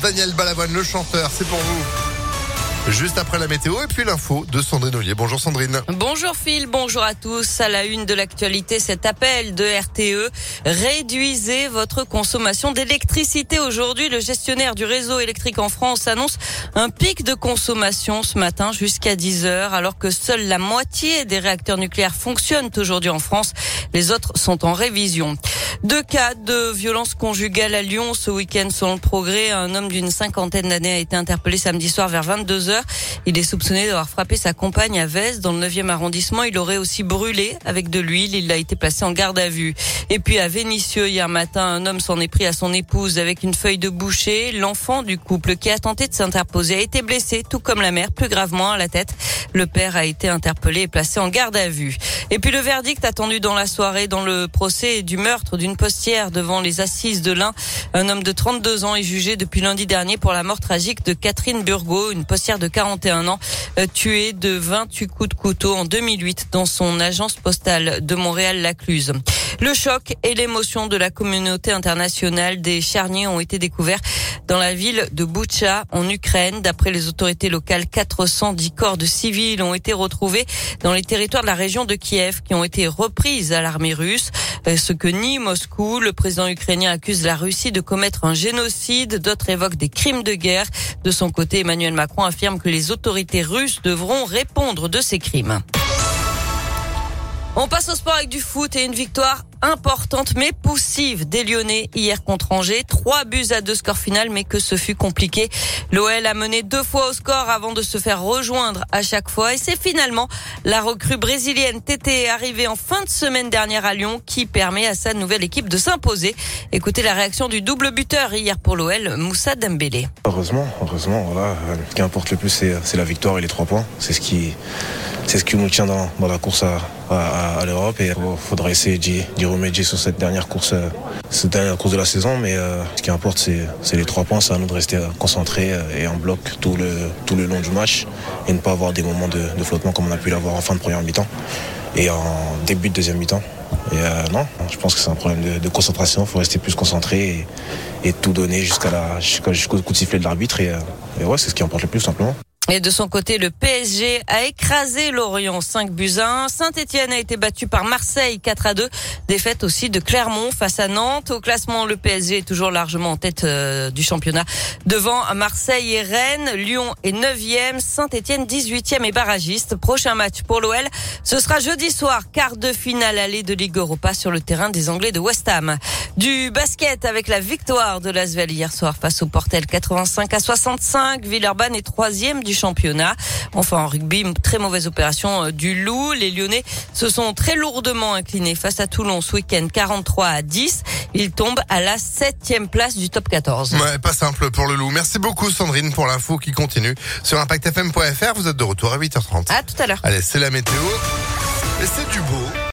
Daniel Balavoine, le chanteur, c'est pour vous. Juste après la météo et puis l'info de Sandrine Ollier. Bonjour Sandrine. Bonjour Phil, bonjour à tous. À la une de l'actualité, cet appel de RTE. Réduisez votre consommation d'électricité. Aujourd'hui, le gestionnaire du réseau électrique en France annonce un pic de consommation ce matin jusqu'à 10 heures, alors que seule la moitié des réacteurs nucléaires fonctionnent aujourd'hui en France. Les autres sont en révision. Deux cas de violence conjugale à Lyon ce week-end sont le progrès. Un homme d'une cinquantaine d'années a été interpellé samedi soir vers 22 heures. Il est soupçonné d'avoir frappé sa compagne à Vez dans le 9e arrondissement. Il aurait aussi brûlé avec de l'huile. Il a été placé en garde à vue. Et puis à Vénissieux hier matin, un homme s'en est pris à son épouse avec une feuille de boucher. L'enfant du couple qui a tenté de s'interposer a été blessé, tout comme la mère, plus gravement à la tête. Le père a été interpellé et placé en garde à vue. Et puis le verdict attendu dans la soirée dans le procès du meurtre d'une postière devant les assises de l'Ain. Un homme de 32 ans est jugé depuis lundi dernier pour la mort tragique de Catherine Burgot, une postière de 41 ans, euh, tuée de 28 coups de couteau en 2008 dans son agence postale de Montréal-Lacluse. Le choc et l'émotion de la communauté internationale des charniers ont été découverts dans la ville de Boucha en Ukraine. D'après les autorités locales, 410 corps de civils ont été retrouvés dans les territoires de la région de Kiev qui ont été reprises à l'armée russe. Euh, ce que nie Moscou, le président ukrainien accuse la Russie de commettre un génocide. D'autres évoquent des crimes de guerre. De son côté, Emmanuel Macron affirme que les autorités russes devront répondre de ces crimes. On passe au sport avec du foot et une victoire importante mais poussive des Lyonnais hier contre Angers. Trois buts à deux score final mais que ce fut compliqué. L'OL a mené deux fois au score avant de se faire rejoindre à chaque fois et c'est finalement la recrue brésilienne TT arrivée en fin de semaine dernière à Lyon qui permet à sa nouvelle équipe de s'imposer. Écoutez la réaction du double buteur hier pour l'OL, Moussa Dembélé. Heureusement, heureusement, voilà. Ce qui importe le plus c'est la victoire et les trois points. C'est ce qui c'est ce qui nous tient dans, dans la course à, à, à l'Europe et il faudra essayer d'y remédier sur cette dernière course, euh, cette dernière course de la saison. Mais euh, ce qui importe, c'est les trois points. C'est à nous de rester concentrés euh, et en bloc tout le, tout le long du match et ne pas avoir des moments de, de flottement comme on a pu l'avoir en fin de première mi-temps et en début de deuxième mi-temps. Et euh, non, je pense que c'est un problème de, de concentration. Il faut rester plus concentré et, et tout donner jusqu'à la jusqu'au coup de sifflet de l'arbitre. Et, et ouais, c'est ce qui importe le plus simplement. Et de son côté, le PSG a écrasé Lorient 5 buts 1. Saint-Etienne a été battu par Marseille 4 à 2. Défaite aussi de Clermont face à Nantes. Au classement, le PSG est toujours largement en tête euh, du championnat. Devant Marseille et Rennes, Lyon est 9e, Saint-Etienne 18e et barragiste. Prochain match pour l'OL, ce sera jeudi soir, quart de finale allée de Ligue Europa sur le terrain des Anglais de West Ham. Du basket avec la victoire de l'Asvel hier soir face au Portel 85 à 65. Villeurbanne est troisième du championnat. Enfin, en rugby, très mauvaise opération euh, du Loup. Les Lyonnais se sont très lourdement inclinés face à Toulon ce week-end, 43 à 10. Ils tombent à la septième place du top 14. Ouais, pas simple pour le Loup. Merci beaucoup Sandrine pour l'info qui continue sur impactfm.fr. Vous êtes de retour à 8h30. À tout à l'heure. Allez, c'est la météo. Et c'est du beau.